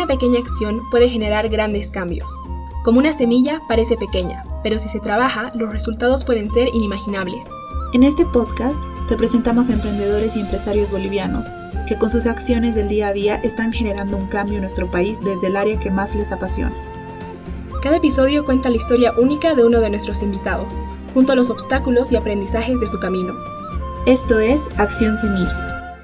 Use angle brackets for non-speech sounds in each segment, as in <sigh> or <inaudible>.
Una pequeña acción puede generar grandes cambios. Como una semilla parece pequeña, pero si se trabaja, los resultados pueden ser inimaginables. En este podcast te presentamos a emprendedores y empresarios bolivianos que con sus acciones del día a día están generando un cambio en nuestro país desde el área que más les apasiona. Cada episodio cuenta la historia única de uno de nuestros invitados, junto a los obstáculos y aprendizajes de su camino. Esto es Acción Semilla.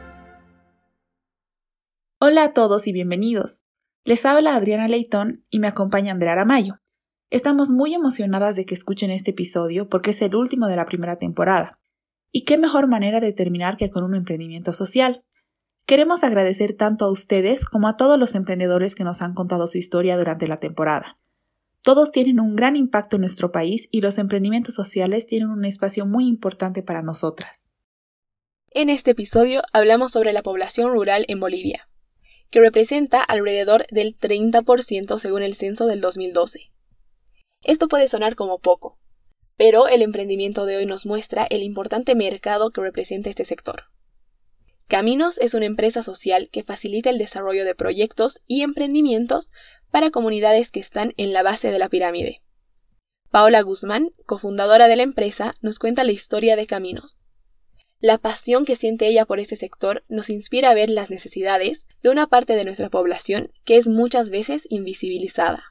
Hola a todos y bienvenidos. Les habla Adriana Leitón y me acompaña Andrea Aramayo. Estamos muy emocionadas de que escuchen este episodio porque es el último de la primera temporada. Y qué mejor manera de terminar que con un emprendimiento social. Queremos agradecer tanto a ustedes como a todos los emprendedores que nos han contado su historia durante la temporada. Todos tienen un gran impacto en nuestro país y los emprendimientos sociales tienen un espacio muy importante para nosotras. En este episodio hablamos sobre la población rural en Bolivia, que representa alrededor del 30% según el censo del 2012. Esto puede sonar como poco, pero el emprendimiento de hoy nos muestra el importante mercado que representa este sector. Caminos es una empresa social que facilita el desarrollo de proyectos y emprendimientos para comunidades que están en la base de la pirámide. Paola Guzmán, cofundadora de la empresa, nos cuenta la historia de Caminos. La pasión que siente ella por este sector nos inspira a ver las necesidades de una parte de nuestra población que es muchas veces invisibilizada.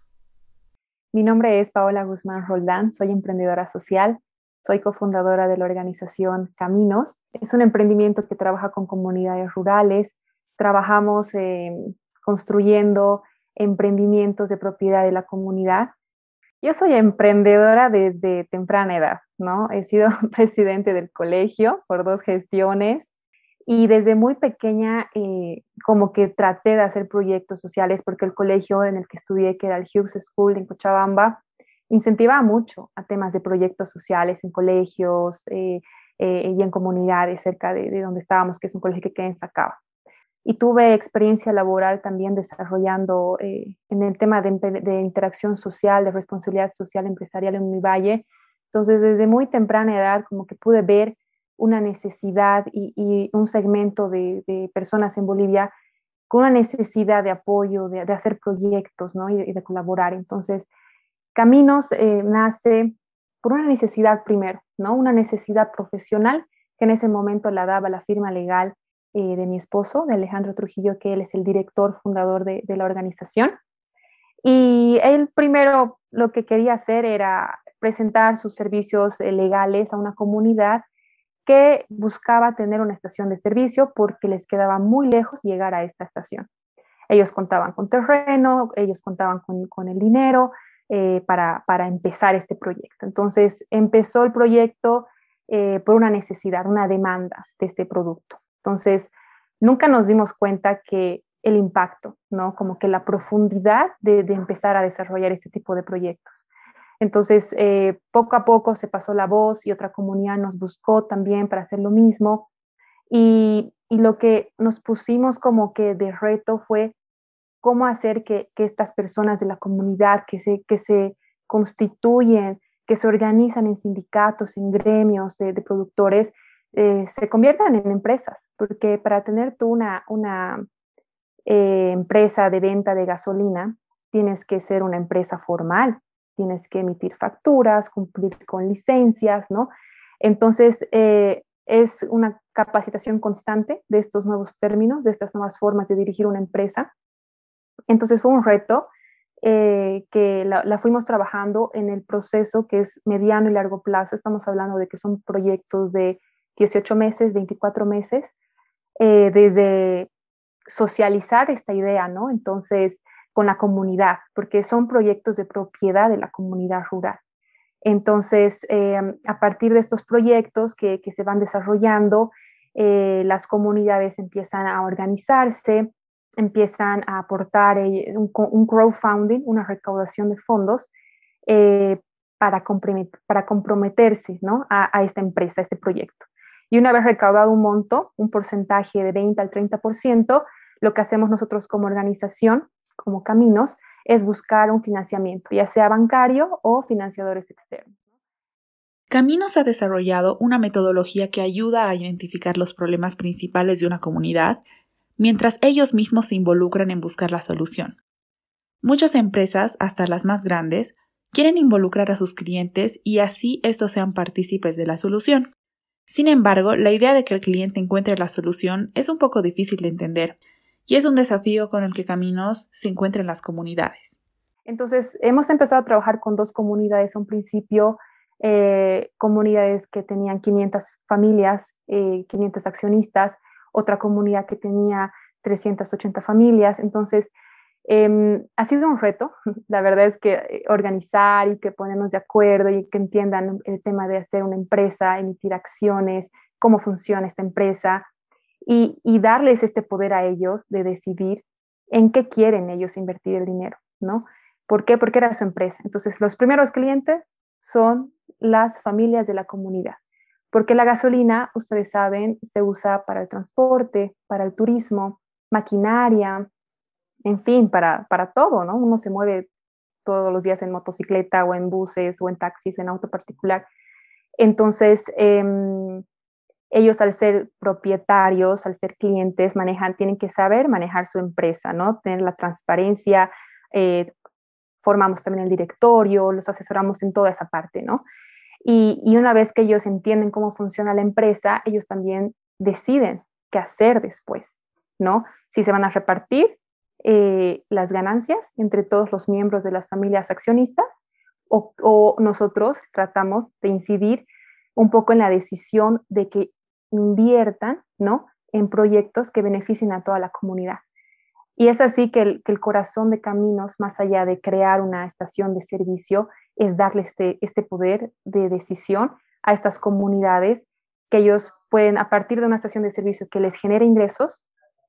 Mi nombre es Paola Guzmán Roldán, soy emprendedora social, soy cofundadora de la organización Caminos. Es un emprendimiento que trabaja con comunidades rurales, trabajamos eh, construyendo emprendimientos de propiedad de la comunidad. Yo soy emprendedora desde temprana edad, ¿no? He sido <laughs> presidente del colegio por dos gestiones y desde muy pequeña eh, como que traté de hacer proyectos sociales porque el colegio en el que estudié, que era el Hughes School en Cochabamba, incentivaba mucho a temas de proyectos sociales en colegios eh, eh, y en comunidades cerca de, de, donde estábamos, que es un colegio que queda en Sacaba y tuve experiencia laboral también desarrollando eh, en el tema de, interacción social, de responsabilidad social empresarial en mi valle. Entonces, desde muy temprana edad, como que pude ver una necesidad y, un segmento de, personas en Bolivia con una necesidad de apoyo, de, de hacer proyectos ¿no? y, de, colaborar. Entonces, Caminos eh, nace por una necesidad primero, ¿no? una necesidad profesional que en ese momento la daba la firma legal eh, de mi esposo, de Alejandro Trujillo, que él es el director fundador de, de, la organización. Y él primero lo que quería hacer era presentar sus servicios eh, legales a una comunidad que buscaba tener una estación de servicio porque les quedaba muy lejos llegar a esta estación. Ellos contaban con terreno, ellos contaban con, con el dinero eh, para, para, empezar este proyecto. Entonces empezó el proyecto por una necesidad, una demanda de este producto. Entonces, nunca nos dimos cuenta que el impacto, ¿no? Como que la profundidad de, de empezar a desarrollar este tipo de proyectos. Entonces, eh, poco a poco se pasó la voz y otra comunidad nos buscó también para hacer lo mismo. Y, y lo que nos pusimos como que de reto fue cómo hacer que, que estas personas de la comunidad que se, que se constituyen, que se organizan en sindicatos, en gremios de, de productores, eh, se conviertan en empresas, porque para tener tú una, una eh, empresa de venta de gasolina, tienes que ser una empresa formal, tienes que emitir facturas, cumplir con licencias, ¿no? Entonces, eh, es una capacitación constante de estos nuevos términos, de estas nuevas formas de dirigir una empresa. Entonces, fue un reto que la, fuimos trabajando en el proceso que es mediano y largo plazo. Estamos hablando de que son proyectos de 18 meses, 24 meses, eh, desde socializar esta idea, ¿no? Entonces, con la comunidad, porque son proyectos de propiedad de la comunidad rural. Entonces, eh, a partir de estos proyectos que, que se van desarrollando, eh, las comunidades empiezan a organizarse, empiezan a aportar eh, un, un, crowdfunding, una recaudación de fondos eh, para, comprometer, para comprometerse ¿no? a, a, esta empresa, a este proyecto. Y una vez recaudado un monto, un porcentaje de 20 al 30%, lo que hacemos nosotros como organización, como Caminos, es buscar un financiamiento, ya sea bancario o financiadores externos. Caminos ha desarrollado una metodología que ayuda a identificar los problemas principales de una comunidad, mientras ellos mismos se involucran en buscar la solución. Muchas empresas, hasta las más grandes, quieren involucrar a sus clientes y así estos sean partícipes de la solución. Sin embargo, la idea de que el cliente encuentre la solución es un poco difícil de entender y es un desafío con el que Caminos se encuentra en las comunidades. Entonces, hemos empezado a trabajar con dos comunidades. Un principio, eh, comunidades que tenían 500 familias, 500 eh, accionistas, otra comunidad que tenía 380 familias. Entonces, em, ha sido un reto. <laughs> La verdad es que eh, organizar y que ponernos de acuerdo y que entiendan el tema de hacer una empresa, emitir acciones, cómo funciona esta empresa y, y darles este poder a ellos de decidir en qué quieren ellos invertir el dinero, ¿no? ¿Por qué? Porque era su empresa. Entonces, los primeros clientes son las familias de la comunidad, porque la gasolina, ustedes saben, se usa para el transporte, para el turismo, maquinaria, en fin, para, para todo, ¿no? Uno se mueve todos los días en motocicleta o en buses o en taxis, en auto particular. Entonces, em, ellos al ser propietarios, al ser clientes, manejan, tienen que saber manejar su empresa, ¿no? Tener la transparencia, eh, formamos también el directorio, los asesoramos en toda esa parte, ¿no? Y, y, una vez que ellos entienden cómo funciona la empresa, ellos también deciden qué hacer después, ¿no? Si se van a repartir eh, las ganancias entre todos los miembros de las familias accionistas o, nosotros tratamos de incidir un poco en la decisión de que inviertan, ¿no? En proyectos que beneficien a toda la comunidad. Y es así que el, corazón de Caminos, más allá de crear una estación de servicio, es darle este, este poder de decisión a estas comunidades que ellos pueden, a partir de una estación de servicio que les genere ingresos,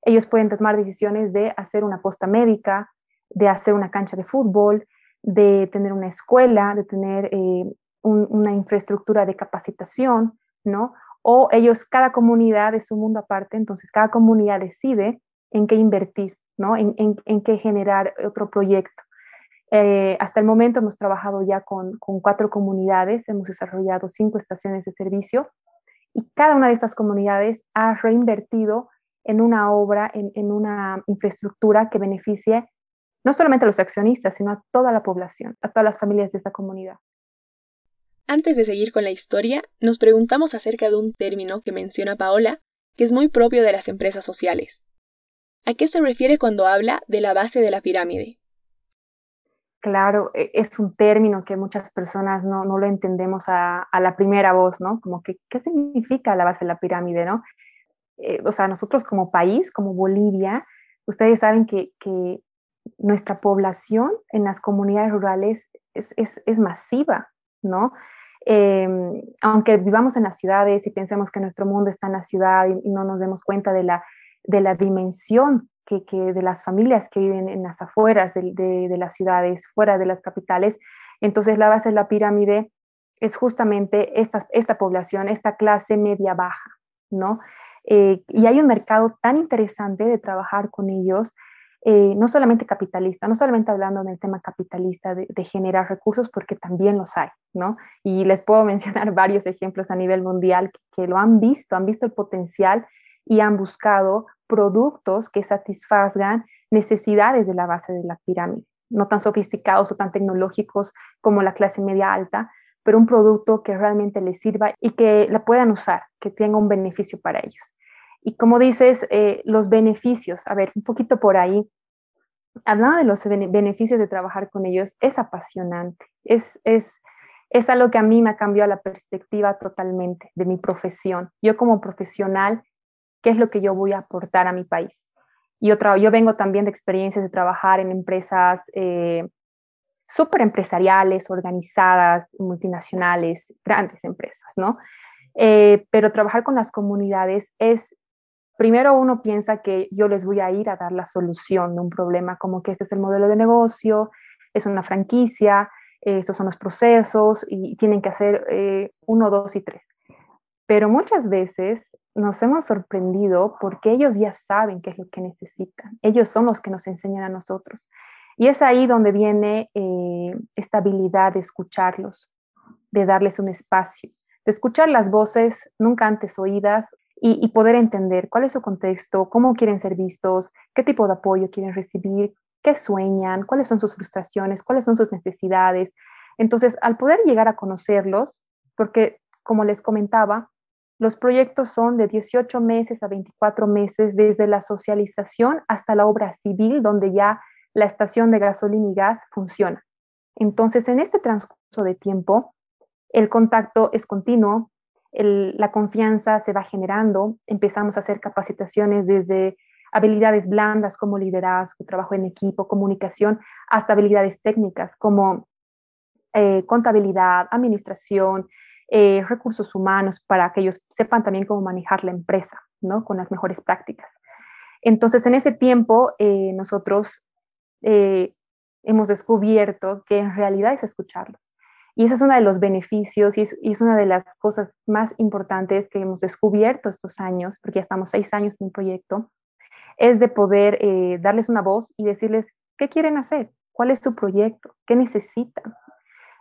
ellos pueden tomar decisiones de hacer una posta médica, de hacer una cancha de fútbol, de tener una escuela, de tener eh, una infraestructura de capacitación, ¿no? O ellos, cada comunidad es un mundo aparte, entonces cada comunidad decide en qué invertir. ¿no? En, en, qué generar otro proyecto. Eh, hasta el momento hemos trabajado ya con, con, cuatro comunidades, hemos desarrollado cinco estaciones de servicio y cada una de estas comunidades ha reinvertido en una obra, en, en una infraestructura que beneficie no solamente a los accionistas, sino a toda la población, a todas las familias de esa comunidad. Antes de seguir con la historia, nos preguntamos acerca de un término que menciona Paola, que es muy propio de las empresas sociales, ¿A qué se refiere cuando habla de la base de la pirámide? Claro, e, es un término que muchas personas no, lo entendemos a, la primera voz, ¿no? Como que, ¿qué significa la base de la pirámide, no? Eh, o sea, nosotros como país, como Bolivia, ustedes saben que, nuestra población en las comunidades rurales es, masiva, ¿no? Em, aunque vivamos en las ciudades y pensemos que nuestro mundo está en la ciudad y no nos demos cuenta de la de la dimensión que, de las familias que viven en las afueras de, las ciudades, fuera de las capitales. Entonces la base de la pirámide es justamente esta, esta población, esta clase media-baja, ¿no? Eh, y hay un mercado tan interesante de trabajar con ellos, eh, no solamente capitalista, no solamente hablando del tema capitalista de, generar recursos, porque también los hay, ¿no? Y les puedo <laughs> mencionar varios ejemplos a nivel mundial que lo han visto, han visto el potencial y han buscado productos que satisfagan necesidades de la base de la pirámide, no tan sofisticados o tan tecnológicos como la clase media alta, pero un producto que realmente les sirva y que la puedan usar, que tenga un beneficio para ellos. Y como dices, eh, los beneficios, a ver, un poquito por ahí, hablando de los beneficios de trabajar con ellos, es apasionante, es, es, es algo que a mí me ha cambiado la perspectiva totalmente de mi profesión. Yo como profesional qué es lo que yo voy a aportar a mi país. Y otra, yo vengo también de experiencias de trabajar en empresas eh, súper empresariales, organizadas, multinacionales, grandes empresas, ¿no? Eh, pero trabajar con las comunidades es, primero uno piensa que yo les voy a ir a dar la solución de un problema, como que este es el modelo de negocio, es una franquicia, estos son los procesos y tienen que hacer eh, uno, dos y tres. Pero muchas veces nos hemos sorprendido porque ellos ya saben qué es lo que necesitan. Ellos son los que nos enseñan a nosotros. Y es ahí donde viene eh, esta habilidad de escucharlos, de darles un espacio, de escuchar las voces nunca antes oídas y, poder entender cuál es su contexto, cómo quieren ser vistos, qué tipo de apoyo quieren recibir, qué sueñan, cuáles son sus frustraciones, cuáles son sus necesidades. Entonces, al poder llegar a conocerlos, porque como les comentaba, los proyectos son de 18 meses a 24 meses desde la socialización hasta la obra civil, donde ya la estación de gasolina y gas funciona. Entonces, en este transcurso de tiempo, el contacto es continuo, la confianza se va generando, empezamos a hacer capacitaciones desde habilidades blandas como liderazgo, trabajo en equipo, comunicación, hasta habilidades técnicas como eh, contabilidad, administración, eh, recursos humanos, para que ellos sepan también cómo manejar la empresa, ¿no? Con las mejores prácticas. Entonces, en ese tiempo, eh, nosotros hemos descubierto que en realidad es escucharlos. Y ese es uno de los beneficios y es, una de las cosas más importantes que hemos descubierto estos años, porque ya estamos seis años en un proyecto, es de poder darles una voz y decirles qué quieren hacer, cuál es su proyecto, qué necesitan,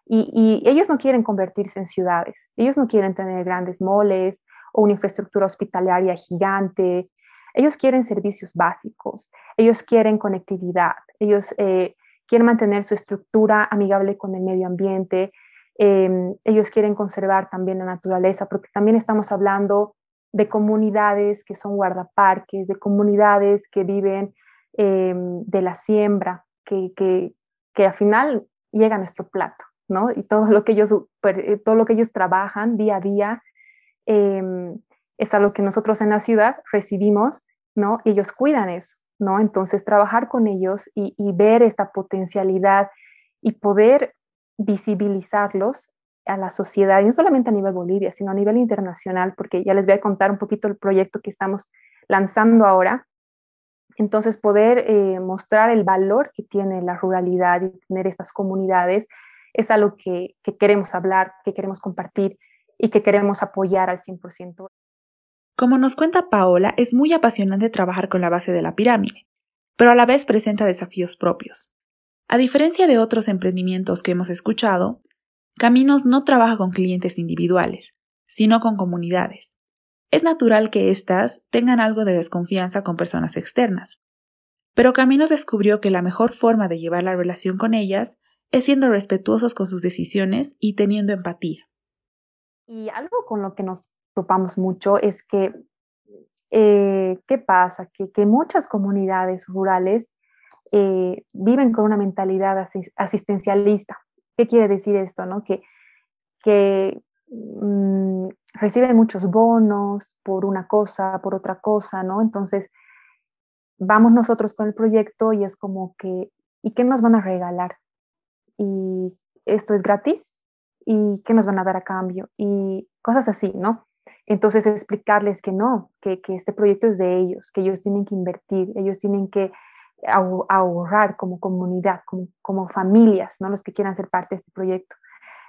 y, ellos no quieren convertirse en ciudades, ellos no quieren tener grandes moles o una infraestructura hospitalaria gigante, ellos quieren servicios básicos, ellos quieren conectividad, ellos eh, quieren mantener su estructura amigable con el medio ambiente, em, ellos quieren conservar también la naturaleza, porque también estamos hablando de comunidades que son guardaparques, de comunidades que viven em, de la siembra, que, que, que al final llega a nuestro plato. Y todo lo que ellos, eh, todo lo que ellos trabajan día a día em, es algo que nosotros en la ciudad recibimos, ¿no? Ellos cuidan eso, ¿no? Entonces, trabajar con ellos y, ver esta potencialidad y poder visibilizarlos a la sociedad, no solamente a nivel Bolivia, sino a nivel internacional, porque ya les voy a contar un poquito el proyecto que estamos lanzando ahora. Entonces, poder eh, mostrar el valor que tiene la ruralidad y tener estas comunidades es algo que, queremos hablar, que queremos compartir y que queremos apoyar al 100%. Como nos cuenta Paola, es muy apasionante trabajar con la base de la pirámide, pero a la vez presenta desafíos propios. A diferencia de otros emprendimientos que hemos escuchado, Caminos no trabaja con clientes individuales, sino con comunidades. Es natural que éstas tengan algo de desconfianza con personas externas. Pero Caminos descubrió que la mejor forma de llevar la relación con ellas es siendo respetuosos con sus decisiones y teniendo empatía. Y algo con lo que nos topamos mucho es que, eh, ¿qué pasa? Que, muchas comunidades rurales eh, viven con una mentalidad asistencialista. ¿Qué quiere decir esto? No? Que, que mm, reciben muchos bonos por una cosa, por otra cosa, ¿no? Entonces, vamos nosotros con el proyecto y es como que, ¿y qué nos van a regalar? y esto es gratis y qué nos van a dar a cambio y cosas así, ¿no? Entonces explicarles que no, que, que este proyecto es de ellos, que ellos tienen que invertir, ellos tienen que ahorrar como comunidad, como, familias, ¿no? Los que quieran ser parte de este proyecto.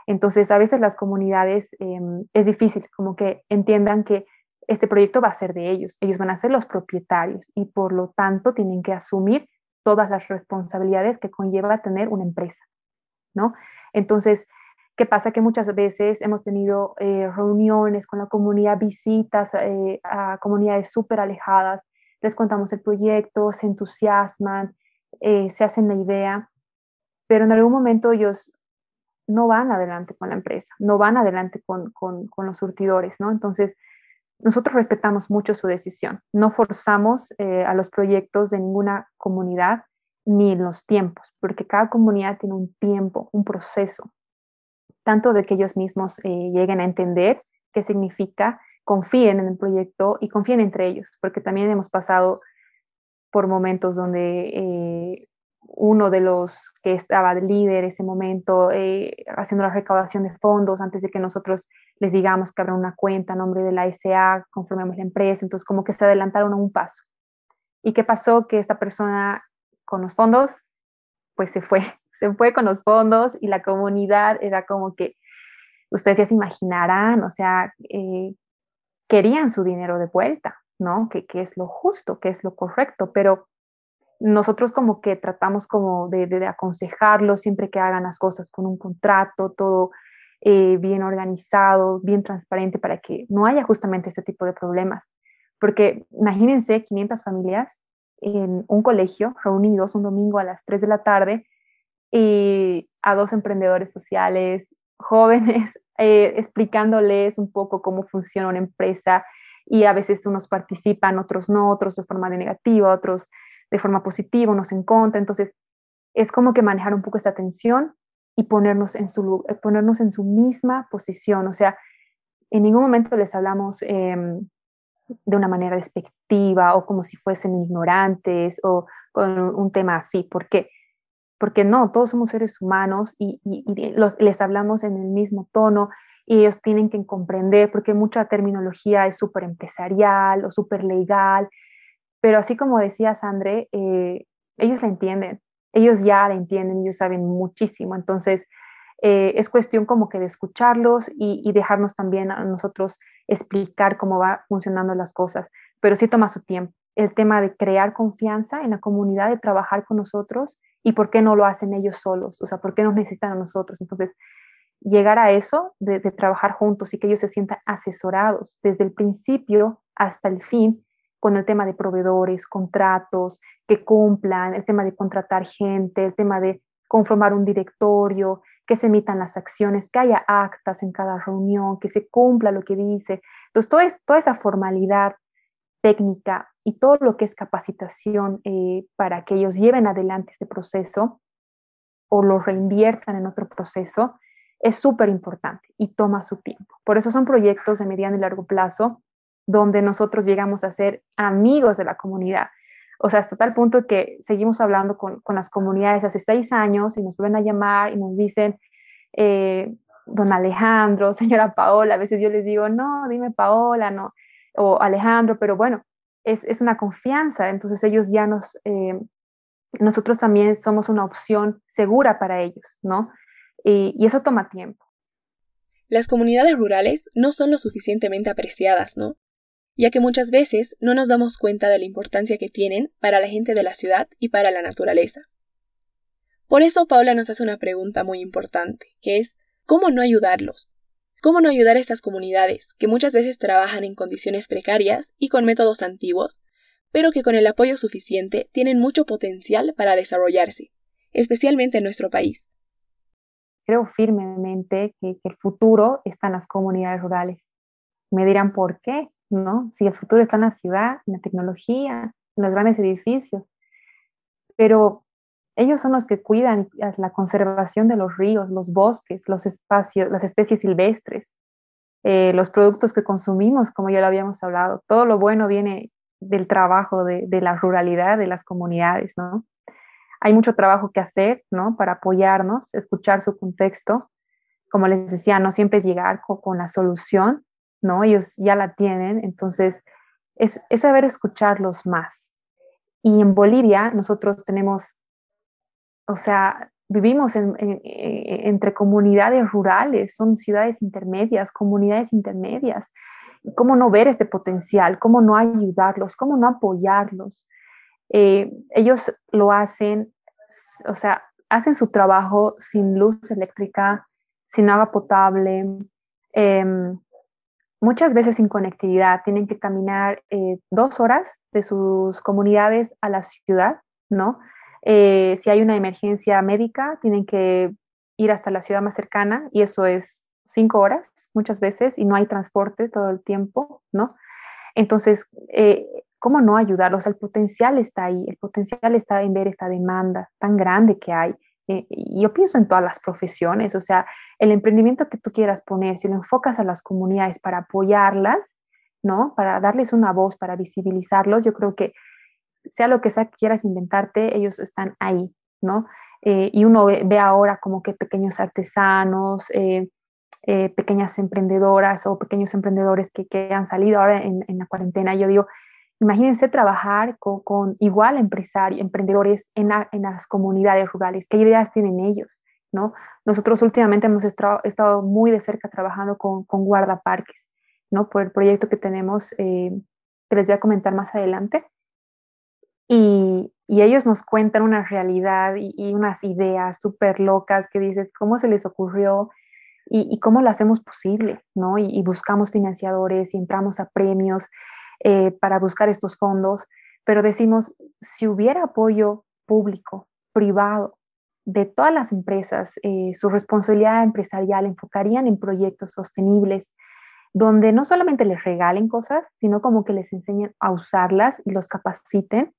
Entonces, a veces las comunidades em, es difícil como que entiendan que este proyecto va a ser de ellos, ellos van a ser los propietarios y por lo tanto tienen que asumir todas las responsabilidades que conlleva tener una empresa. ¿no? Entonces, ¿qué pasa? Que muchas veces hemos tenido eh, reuniones con la comunidad, visitas eh, a comunidades súper alejadas, les contamos el proyecto, se entusiasman, eh, se hacen la idea, pero en algún momento ellos no van adelante con la empresa, no van adelante con, con, los surtidores, ¿no? Entonces, nosotros respetamos mucho su decisión, no forzamos a los proyectos de ninguna comunidad, ni en los tiempos, porque cada comunidad tiene un tiempo, un proceso, tanto de que ellos mismos eh, lleguen a entender qué significa, confíen en el proyecto y confíen entre ellos, porque también hemos pasado por momentos donde eh, uno de los que estaba líder ese momento eh, haciendo la recaudación de fondos antes de que nosotros les digamos que habrá una cuenta a nombre de la SA, conformemos la empresa, entonces como que se adelantaron a un paso. ¿Y qué pasó? Que esta persona con los fondos, pues se fue, <laughs> se fue con los fondos y la comunidad era como que, ustedes ya se imaginarán, o sea, eh, querían su dinero de vuelta, ¿no? Que, es lo justo, que es lo correcto, pero nosotros como que tratamos como de, de, aconsejarlos siempre que hagan las cosas con un contrato, todo eh, bien organizado, bien transparente para que no haya justamente este tipo de problemas. Porque imagínense 500 familias en un colegio, reunidos un domingo a las 3 de la tarde, y a dos emprendedores sociales jóvenes, <laughs> eh, explicándoles un poco cómo funciona una empresa y a veces unos participan, otros no, otros de forma negativa, otros de forma positiva, unos en contra. Entonces, es como que manejar un poco esta tensión y ponernos en su, eh, ponernos en su misma posición. O sea, en ningún momento les hablamos em, de una manera despectiva o como si fuesen ignorantes o con un tema así. ¿Por qué? Porque no, todos somos seres humanos y, les hablamos en el mismo tono y ellos tienen que comprender porque mucha terminología es súper empresarial o súper legal, pero así como decía Sandre, eh, ellos la entienden, ellos ya la entienden, ellos saben muchísimo, entonces eh, es cuestión como que de escucharlos y, dejarnos también a nosotros explicar cómo va funcionando las cosas, pero sí toma su tiempo. El tema de crear confianza en la comunidad, de trabajar con nosotros y por qué no lo hacen ellos solos, o sea, por qué nos necesitan a nosotros. Entonces, llegar a eso, de, trabajar juntos y que ellos se sientan asesorados desde el principio hasta el fin con el tema de proveedores, contratos, que cumplan, el tema de contratar gente, el tema de conformar un directorio, que se emitan las acciones, que haya actas en cada reunión, que se cumpla lo que dice. Entonces, toda, esa formalidad técnica y todo lo que es capacitación eh, para que ellos lleven adelante este proceso o lo reinviertan en otro proceso, es súper importante y toma su tiempo. Por eso son proyectos de mediano y largo plazo donde nosotros llegamos a ser amigos de la comunidad. O sea, hasta tal punto que seguimos hablando con, las comunidades hace seis años y nos vuelven a llamar y nos dicen, eh, don Alejandro, <laughs> señora Paola, a veces yo les digo, no, dime Paola, no, o Alejandro, pero bueno, es, una confianza, entonces ellos ya nos, eh, nosotros también somos una opción segura para ellos, ¿no? y eso toma tiempo. Las comunidades rurales no son lo suficientemente apreciadas, ¿no? ya que muchas veces no nos damos cuenta de la importancia que tienen para la gente de la ciudad y para la naturaleza. Por eso Paula nos hace una pregunta muy importante, que es ¿cómo no ayudarlos? ¿Cómo no ayudar a estas comunidades que muchas veces trabajan en condiciones precarias y con métodos antiguos, pero que con el apoyo suficiente tienen mucho potencial para desarrollarse, especialmente en nuestro país? Creo firmemente que, el futuro está en las comunidades rurales. Me dirán por qué. ¿no? Si el futuro está en la ciudad, en la tecnología, en los grandes edificios, pero ellos son los que cuidan la conservación de los ríos, los bosques, los espacios, las especies silvestres, eh, los productos que consumimos, como ya lo habíamos hablado. Todo lo bueno viene del trabajo de, la ruralidad, de las comunidades, ¿no? Hay mucho trabajo que hacer, ¿no? Para apoyarnos, escuchar su contexto. Como les decía, no siempre es llegar con la solución, ¿no? Ellos ya la tienen, entonces es, saber escucharlos más. Y en Bolivia nosotros tenemos, o sea, vivimos entre comunidades rurales, son ciudades intermedias, comunidades intermedias. ¿Cómo no ver este potencial? ¿Cómo no ayudarlos? ¿Cómo no apoyarlos? Eh, ellos lo hacen, o sea, hacen su trabajo sin luz eléctrica, sin agua potable, em, muchas veces sin conectividad, tienen que caminar eh, dos horas de sus comunidades a la ciudad, ¿no? Eh, si hay una emergencia médica, tienen que ir hasta la ciudad más cercana y eso es cinco horas muchas veces y no hay transporte todo el tiempo, ¿no? Entonces, eh, ¿cómo no ayudarlos? El potencial está ahí, el potencial está en ver esta demanda tan grande que hay. yo pienso en todas las profesiones, o sea, el emprendimiento que tú quieras poner, si lo enfocas a las comunidades para apoyarlas, ¿no? Para darles una voz, para visibilizarlos, yo creo que sea lo que sea que quieras inventarte, ellos están ahí, ¿no? Eh, y uno ve, ahora como que pequeños artesanos, eh, eh, pequeñas emprendedoras o pequeños emprendedores que, que han salido ahora en, la cuarentena. Yo digo, imagínense trabajar con, igual empresarios, emprendedores en, en, las comunidades rurales. ¿Qué ideas tienen ellos? Nosotros últimamente hemos estado, muy de cerca trabajando con, con guardaparques, ¿no? Por el proyecto que tenemos, que les voy a comentar más adelante. Y, ellos nos cuentan una realidad y, unas ideas súper locas que dices, ¿cómo se les ocurrió? Y, cómo lo hacemos posible, ¿no? Y, buscamos financiadores y entramos a premios eh, para buscar estos fondos. pero decimos, si hubiera apoyo público, privado, de todas las empresas, eh, su responsabilidad empresarial enfocarían en proyectos sostenibles, donde no solamente les regalen cosas, sino como que les enseñen a usarlas y los capaciten.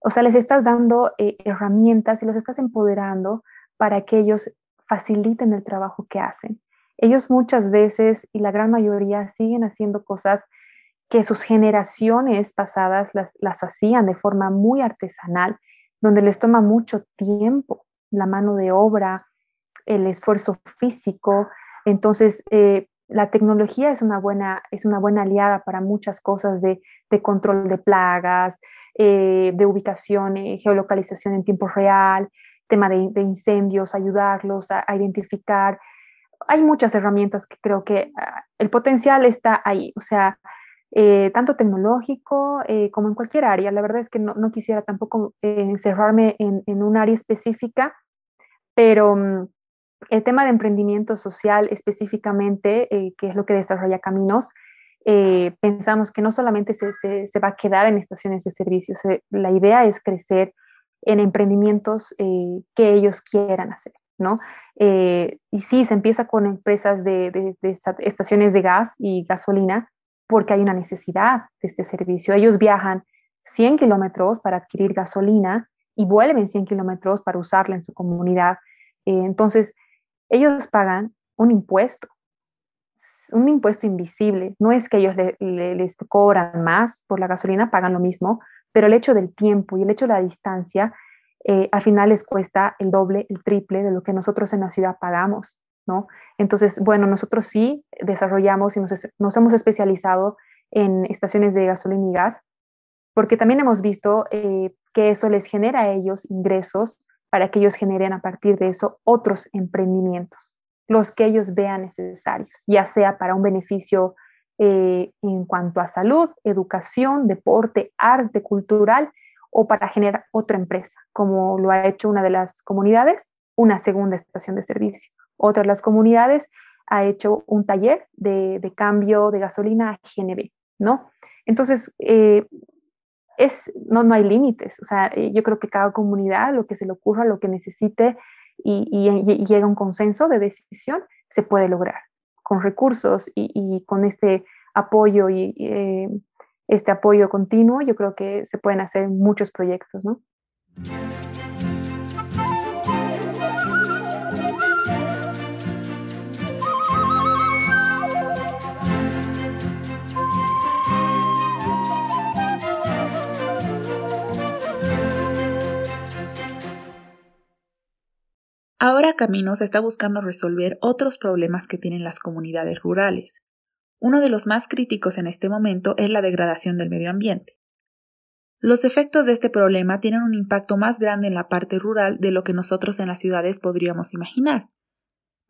O sea, les estás dando eh, herramientas y los estás empoderando para que ellos faciliten el trabajo que hacen. Ellos muchas veces y la gran mayoría siguen haciendo cosas que sus generaciones pasadas las, las hacían de forma muy artesanal, donde les toma mucho tiempo la mano de obra, el esfuerzo físico. Entonces, eh, la tecnología es una, buena, es una buena aliada para muchas cosas de, control de plagas, eh, de ubicación, eh, geolocalización en tiempo real, tema de, incendios, ayudarlos a, identificar. Hay muchas herramientas que creo que ah, el potencial está ahí, o sea, tanto tecnológico como en cualquier área. La verdad es que no, quisiera tampoco encerrarme en, un área específica, pero mm, el tema de emprendimiento social específicamente, eh, que es lo que desarrolla Caminos, eh, pensamos que no solamente se, se, va a quedar en estaciones de servicios, la idea es crecer en emprendimientos eh, que ellos quieran hacer, ¿no? y sí, se empieza con empresas de, de, de, estaciones de gas y gasolina porque hay una necesidad de este servicio. Ellos viajan 100 kilómetros para adquirir gasolina y vuelven 100 kilómetros para usarla en su comunidad. Eh, entonces, ellos pagan un impuesto, un impuesto invisible. No es que ellos les cobran más por la gasolina, pagan lo mismo, pero el hecho del tiempo y el hecho de la distancia, eh, al final les cuesta el doble, el triple de lo que nosotros en la ciudad pagamos, ¿no? Entonces, bueno, nosotros sí desarrollamos y nos, hemos especializado en estaciones de gasolina y gas, porque también hemos visto eh, que eso les genera a ellos ingresos para que ellos generen a partir de eso otros emprendimientos, los que ellos vean necesarios, ya sea para un beneficio eh, en cuanto a salud, educación, deporte, arte, cultural, o para generar otra empresa, como lo ha hecho una de las comunidades, una segunda estación de servicio. Otra de las comunidades ha hecho un taller de, cambio de gasolina a GNB, ¿no? Entonces, eh, no, no hay límites. O sea, eh, yo creo que cada comunidad, lo que se le ocurra, lo que necesite y, llega un consenso de decisión, se puede lograr con recursos y, con este apoyo y eh, este apoyo continuo, yo creo que se pueden hacer muchos proyectos, ¿no? Ahora Caminos está buscando resolver otros problemas que tienen las comunidades rurales. Uno de los más críticos en este momento es la degradación del medio ambiente. Los efectos de este problema tienen un impacto más grande en la parte rural de lo que nosotros en las ciudades podríamos imaginar.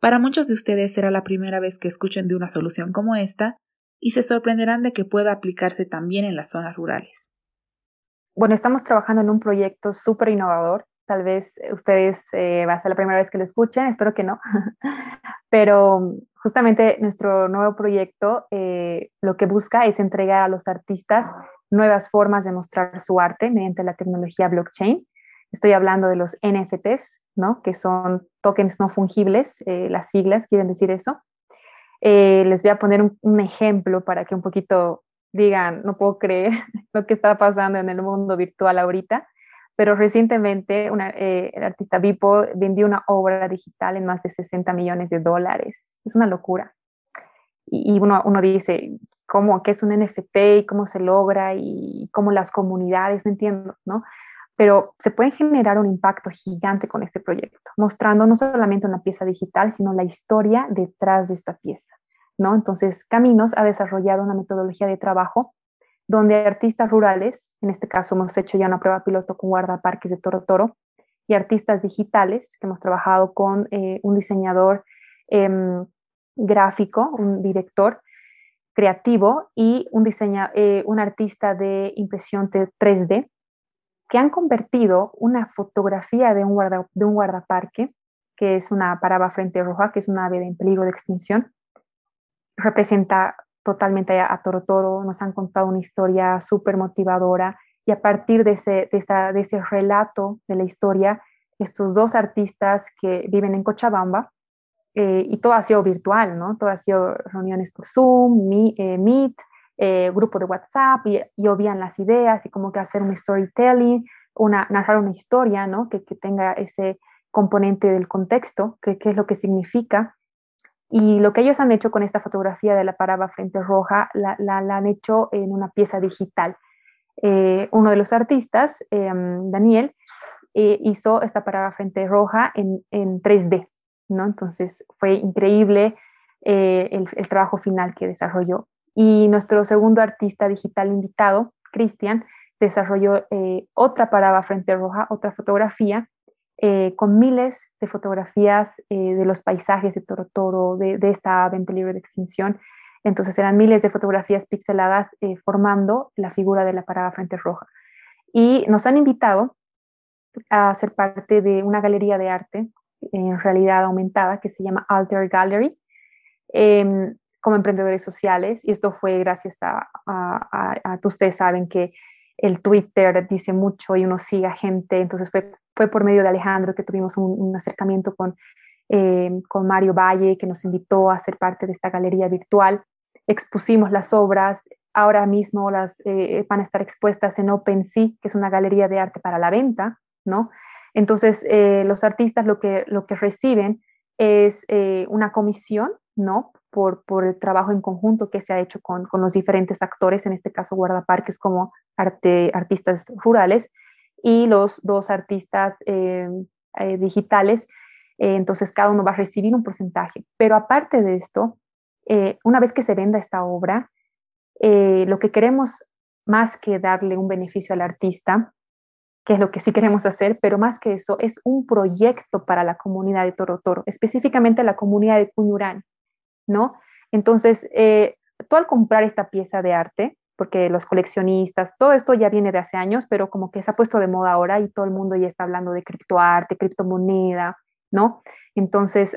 Para muchos de ustedes será la primera vez que escuchen de una solución como esta y se sorprenderán de que pueda aplicarse también en las zonas rurales. Bueno, estamos trabajando en un proyecto súper innovador Tal vez ustedes eh, va a ser la primera vez que lo escuchen, espero que no. <laughs> Pero justamente nuestro nuevo proyecto eh, lo que busca es entregar a los artistas nuevas formas de mostrar su arte mediante la tecnología blockchain. Estoy hablando de los NFTs, ¿no? que son tokens no fungibles, eh, las siglas quieren decir eso. les voy a poner un, un, ejemplo para que un poquito digan, no puedo creer <laughs> lo que está pasando en el mundo virtual ahorita pero recientemente eh, el artista Vipo vendió una obra digital en más de 60 millones de dólares. Es una locura. Y, uno, uno, dice, ¿cómo? ¿Qué es un NFT y cómo se logra y cómo las comunidades? No entiendo, ¿no? Pero se puede generar un impacto gigante con este proyecto, mostrando no solamente una pieza digital, sino la historia detrás de esta pieza, ¿no? Entonces, Caminos ha desarrollado una metodología de trabajo donde artistas rurales, en este caso hemos hecho ya una prueba piloto con guardaparques de Toro Toro, y artistas digitales, que hemos trabajado con eh, un diseñador em, gráfico, un director creativo y un, diseña, eh, un artista de impresión 3D, que han convertido una fotografía de un, de un guardaparque, que es una paraba frente roja, que es una ave en peligro de extinción, representa totalmente a, Toro Toro, nos han contado una historia súper motivadora y a partir de ese, de, esa, de ese relato de la historia, estos dos artistas que viven en Cochabamba, eh, y todo ha sido virtual, ¿no? Todo ha sido reuniones por Zoom, eh, Meet, eh, grupo de WhatsApp, y, y, obvían las ideas y como que hacer un storytelling, una, narrar una historia, ¿no? Que, que tenga ese componente del contexto, que, es lo que significa. Y lo que ellos han hecho con esta fotografía de la paraba frente roja, la, la, han hecho en una pieza digital. uno de los artistas, em, Daniel, hizo esta paraba frente roja en, en 3D, entonces fue increíble eh, el, trabajo final que desarrolló. Y nuestro segundo artista digital invitado, Cristian, desarrolló eh, otra parada frente roja, otra fotografía, eh, con miles de fotografías de los paisajes de Toro Toro, de, esta ave en peligro de extinción. Entonces eran miles de fotografías pixeladas formando la figura de la parada frente roja. Y nos han invitado a ser parte de una galería de arte en realidad aumentada que se llama Alter Gallery em, como emprendedores sociales y esto fue gracias a, a, ustedes saben que el Twitter dice mucho y uno sigue a gente, entonces fue, fue por medio de Alejandro que tuvimos un, acercamiento con, em, con Mario Valle que nos invitó a ser parte de esta galería virtual, expusimos las obras, ahora mismo las eh, van a estar expuestas en OpenSea, que es una galería de arte para la venta, ¿no? Entonces, eh, los artistas lo que, lo que reciben es eh, una comisión, ¿no? Por, por, el trabajo en conjunto que se ha hecho con, con los diferentes actores, en este caso guardaparques como arte, artistas rurales y los dos artistas eh, digitales. entonces, cada uno va a recibir un porcentaje. Pero aparte de esto, una vez que se venda esta obra, lo que queremos más que darle un beneficio al artista que es lo que sí queremos hacer, pero más que eso, es un proyecto para la comunidad de Toro Toro, específicamente la comunidad de Cuñurán, ¿no? Entonces, eh, tú al comprar esta pieza de arte, porque los coleccionistas, todo esto ya viene de hace años, pero como que se ha puesto de moda ahora y todo el mundo ya está hablando de criptoarte, criptomoneda, ¿no? Entonces,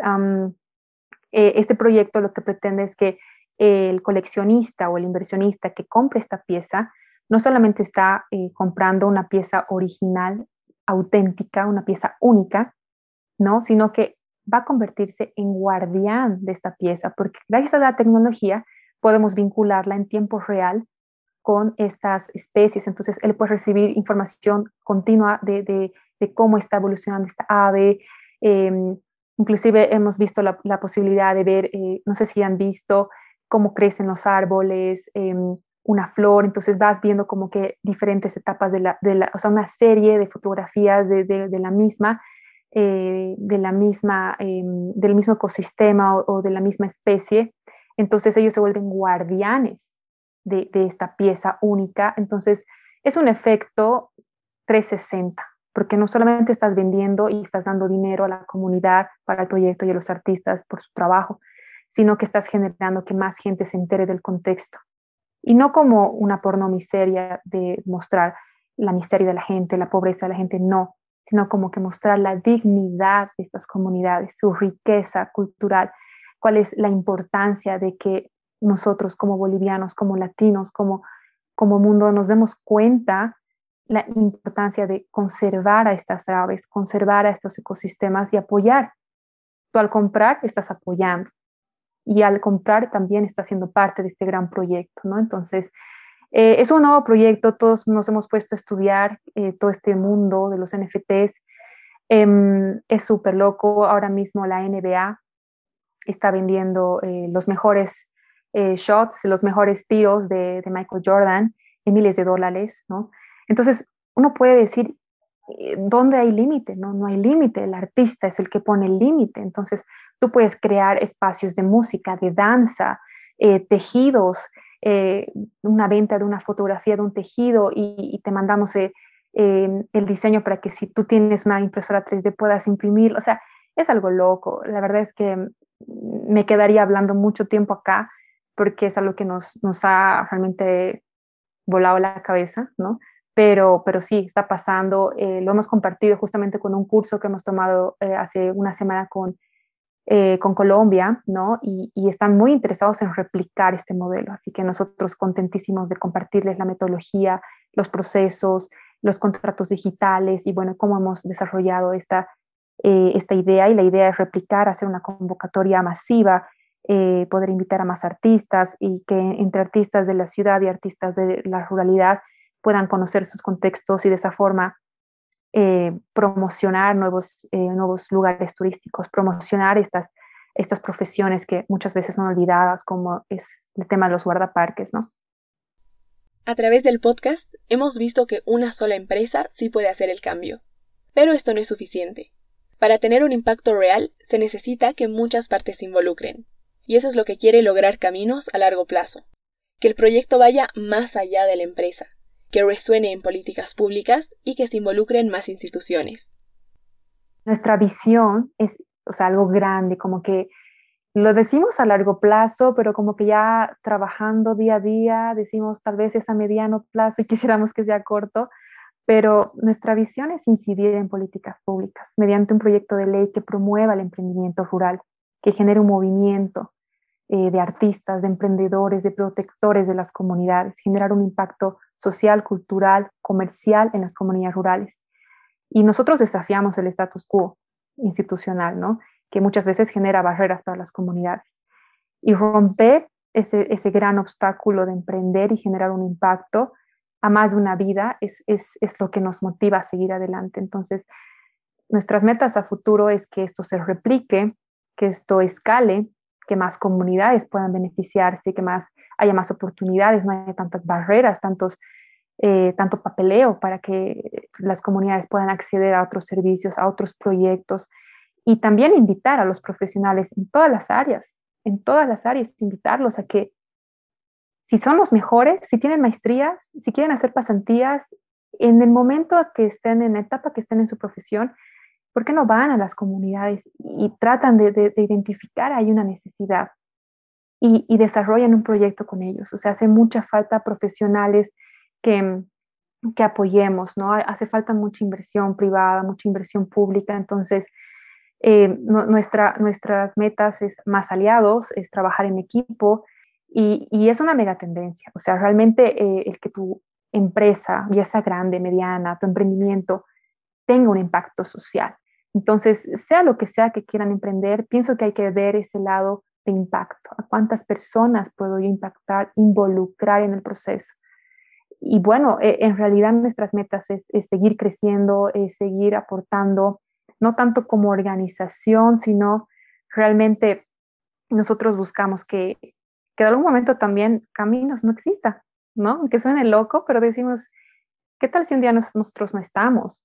eh, este proyecto lo que pretende es que el coleccionista o el inversionista que compre esta pieza no solamente está eh, comprando una pieza original, auténtica, una pieza única, ¿no? Sino que va a convertirse en guardián de esta pieza, porque gracias a la tecnología podemos vincularla en tiempo real con estas especies. Entonces, él puede recibir información continua de, cómo está evolucionando esta ave. Em, inclusive hemos visto la, posibilidad de ver, eh, no sé si han visto cómo crecen los árboles, em, una flor, entonces vas viendo como que diferentes etapas de de la o sea, una serie de fotografías de, de, la misma, eh, de la misma, em, del mismo ecosistema o, de la misma especie, entonces ellos se vuelven guardianes de, de esta pieza única, entonces es un efecto 360, porque no solamente estás vendiendo y estás dando dinero a la comunidad para el proyecto y a los artistas por su trabajo, sino que estás generando que más gente se entere del contexto. Y no como una porno miseria de mostrar la miseria de la gente, la pobreza de la gente, no, sino como que mostrar la dignidad de estas comunidades, su riqueza cultural, cuál es la importancia de que nosotros como bolivianos, como latinos, como, como mundo nos demos cuenta la importancia de conservar a estas aves, conservar a estos ecosistemas y apoyar. Tú al comprar estás apoyando y al comprar también está siendo parte de este gran proyecto, ¿no? Entonces, eh, es un nuevo proyecto, todos nos hemos puesto a estudiar eh, todo este mundo de los NFTs. Em, es súper loco, ahora mismo la NBA está vendiendo eh, los mejores shots, los mejores tiros de, de, Michael Jordan en miles de dólares, ¿no? Entonces, uno puede decir, ¿dónde hay límite? No, no hay límite, el artista es el que pone el límite. Entonces, Tú puedes crear espacios de música, de danza, tejidos, eh, una venta de una fotografía de un tejido y, te mandamos eh, el diseño para que si tú tienes una impresora 3D puedas imprimir. O sea, es algo loco. La verdad es que me quedaría hablando mucho tiempo acá porque es algo que nos, nos ha realmente volado la cabeza, ¿no? Pero, pero sí, está pasando. lo hemos compartido justamente con un curso que hemos tomado hace una semana con eh, con Colombia, ¿no? Y, están muy interesados en replicar este modelo. Así que nosotros contentísimos de compartirles la metodología, los procesos, los contratos digitales y bueno, cómo hemos desarrollado esta, eh, esta idea y la idea es replicar, hacer una convocatoria masiva, eh, poder invitar a más artistas y que entre artistas de la ciudad y artistas de la ruralidad puedan conocer sus contextos y de esa forma eh, promocionar nuevos, nuevos lugares turísticos, promocionar estas, estas profesiones que muchas veces son olvidadas, como es el tema de los guardaparques, ¿no? A través del podcast hemos visto que una sola empresa sí puede hacer el cambio. Pero esto no es suficiente. Para tener un impacto real se necesita que muchas partes se involucren. Y eso es lo que quiere lograr Caminos a largo plazo. Que el proyecto vaya más allá de la empresa, que resuene en políticas públicas y que se involucren más instituciones. Nuestra visión es algo grande, como que lo decimos a largo plazo, pero como que ya trabajando día a día, decimos tal vez es a mediano plazo y <laughs> quisiéramos que sea corto, pero nuestra visión es incidir en políticas públicas mediante un proyecto de ley que promueva el emprendimiento rural, que genere un movimiento eh, de artistas, de emprendedores, de protectores de las comunidades, generar un impacto social, cultural, comercial en las comunidades rurales. Y nosotros desafiamos el status quo institucional, ¿no? que muchas veces genera barreras para las comunidades. Y romper ese, ese gran obstáculo de emprender y generar un impacto a más de una vida es, es, es lo que nos motiva a seguir adelante. Entonces, nuestras metas a futuro es que esto se replique, que esto escale, que más comunidades puedan beneficiarse, que más haya más oportunidades, no haya tantas barreras, tantos, eh, tanto papeleo para que las comunidades puedan acceder a otros servicios, a otros proyectos. Y también invitar a los profesionales en todas las áreas, en todas las áreas, invitarlos a que si son los mejores, si tienen maestrías, si quieren hacer pasantías, en el momento que estén en la etapa que estén en su profesión, ¿por qué no van a las comunidades y tratan de, identificar ahí una necesidad y, y, desarrollan un proyecto con ellos? O sea, hace mucha falta profesionales que, que apoyemos, ¿no? Hace falta mucha inversión privada, mucha inversión pública, entonces eh, nuestra, nuestras metas es más aliados, es trabajar en equipo y, y es una mega tendencia. O sea, realmente eh, el que tu empresa, ya sea grande, mediana, tu emprendimiento, tenga un impacto social. Entonces, sea lo que sea que quieran emprender, pienso que hay que ver ese lado de impacto. ¿A cuántas personas puedo yo impactar, involucrar en el proceso? Y bueno, eh, en realidad nuestras metas es, seguir creciendo, es seguir aportando, no tanto como organización, sino realmente nosotros buscamos que, que de algún momento también caminos no exista, ¿no? Que suene loco, pero decimos, ¿qué tal si un día nosotros no estamos?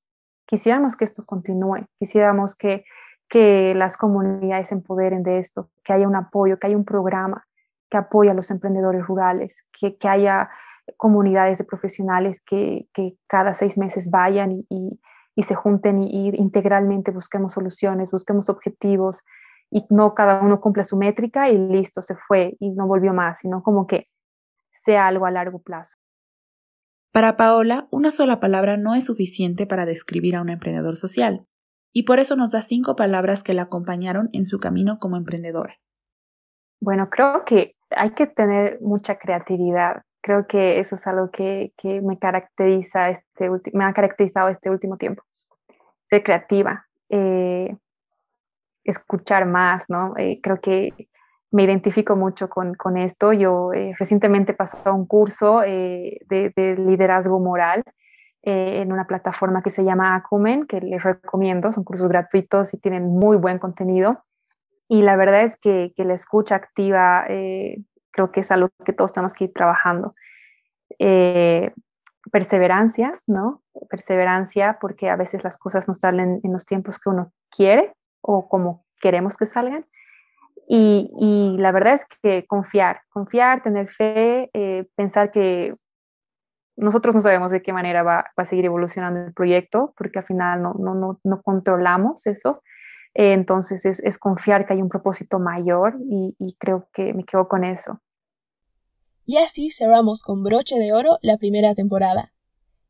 Quisiéramos que esto continúe, quisiéramos que, que las comunidades se empoderen de esto, que haya un apoyo, que haya un programa que apoye a los emprendedores rurales, que, que haya comunidades de profesionales que, que, cada seis meses vayan y, y se junten y, integralmente busquemos soluciones, busquemos objetivos y no cada uno cumple su métrica y listo, se fue y no volvió más, sino como que sea algo a largo plazo. Para Paola, una sola palabra no es suficiente para describir a un emprendedor social, y por eso nos da cinco palabras que la acompañaron en su camino como emprendedora. Bueno, creo que hay que tener mucha creatividad. Creo que eso es algo que, que me caracteriza este me ha caracterizado este último tiempo ser creativa, eh, escuchar más, ¿no? Eh, creo que me identifico mucho con, con esto. Yo eh, recientemente pasé un curso de, de, liderazgo moral en una plataforma que se llama Acumen, que les recomiendo, son cursos gratuitos y tienen muy buen contenido. Y la verdad es que, que la escucha activa creo que es algo que todos tenemos que ir trabajando perseverancia, ¿no? Perseverancia porque a veces las cosas no salen en los tiempos que uno quiere o como queremos que salgan. Y, la verdad es que confiar, confiar, tener fe, eh, pensar que nosotros no sabemos de qué manera va, a seguir evolucionando el proyecto, porque al final no, no, no, controlamos eso. Eh, entonces es, confiar que hay un propósito mayor y, y creo que me quedo con eso. Y así cerramos con broche de oro la primera temporada.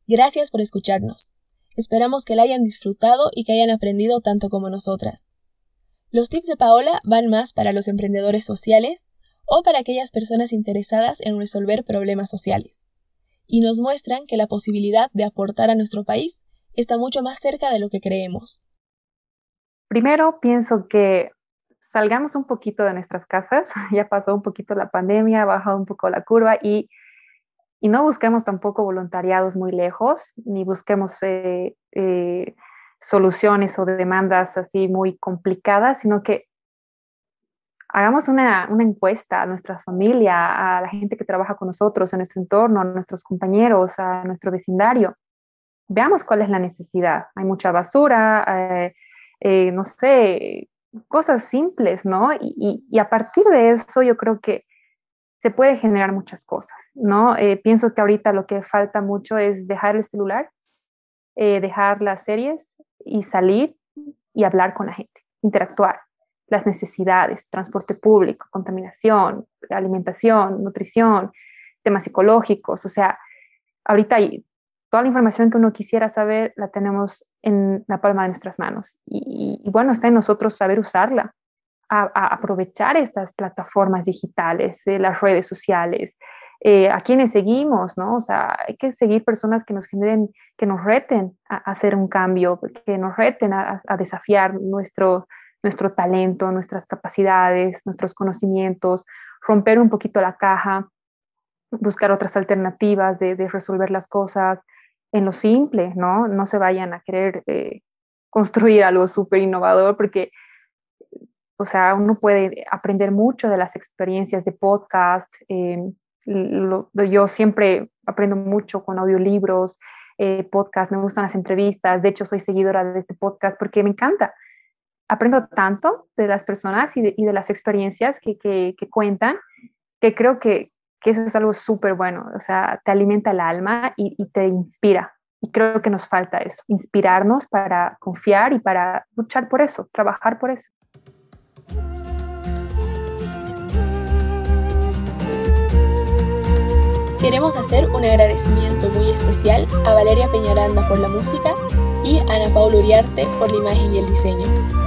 Gracias por escucharnos. Esperamos que la hayan disfrutado y que hayan aprendido tanto como nosotras. Los tips de Paola van más para los emprendedores sociales o para aquellas personas interesadas en resolver problemas sociales. y nos muestran que la posibilidad de aportar a nuestro país está mucho más cerca de lo que creemos. Primero, pienso que salgamos un poquito de nuestras casas, <laughs> ya pasó un poquito la pandemia, ha bajado un poco la curva y, no busquemos tampoco voluntariados muy lejos, ni busquemos eh, eh, soluciones o demandas así muy complicadas, sino que hagamos una, una, encuesta a nuestra familia, a la gente que trabaja con nosotros, a nuestro entorno, a nuestros compañeros, a nuestro vecindario. Veamos cuál es la necesidad. Hay mucha basura, eh, eh, no sé, cosas simples, ¿no? Y, y, a partir de eso yo creo que se puede generar muchas cosas, ¿no? Eh, pienso que ahorita lo que falta mucho es dejar el celular, dejar las series y salir y hablar con la gente, interactuar. Las necesidades, transporte público, contaminación, alimentación, nutrición, temas psicológicos, o sea, ahorita hay, toda la información que uno quisiera saber la tenemos en la palma de nuestras manos. Y, bueno, está en nosotros saber usarla, a, aprovechar estas plataformas digitales, eh, las redes sociales, eh, a quienes seguimos, ¿no? O sea, hay que seguir personas que nos generen, que nos reten a, hacer un cambio, que nos reten a, a desafiar nuestro, nuestro talento, nuestras capacidades, nuestros conocimientos, romper un poquito la caja, buscar otras alternativas de, resolver las cosas en lo simple, ¿no? No se vayan a querer eh, construir algo súper innovador porque, o sea, uno puede aprender mucho de las experiencias de podcast. Em, yo siempre aprendo mucho con audiolibros, eh, podcast, me gustan las entrevistas, de hecho soy seguidora de este podcast porque me encanta aprendo tanto de las personas y de, las experiencias que, cuentan, que creo que, eso es algo súper bueno, o sea, te alimenta el alma y, te inspira. Y creo que nos falta eso, inspirarnos para confiar y para luchar por eso, trabajar por eso. Queremos hacer un agradecimiento muy especial a Valeria Peñaranda por la música y a Ana Paula Uriarte por la imagen y el diseño.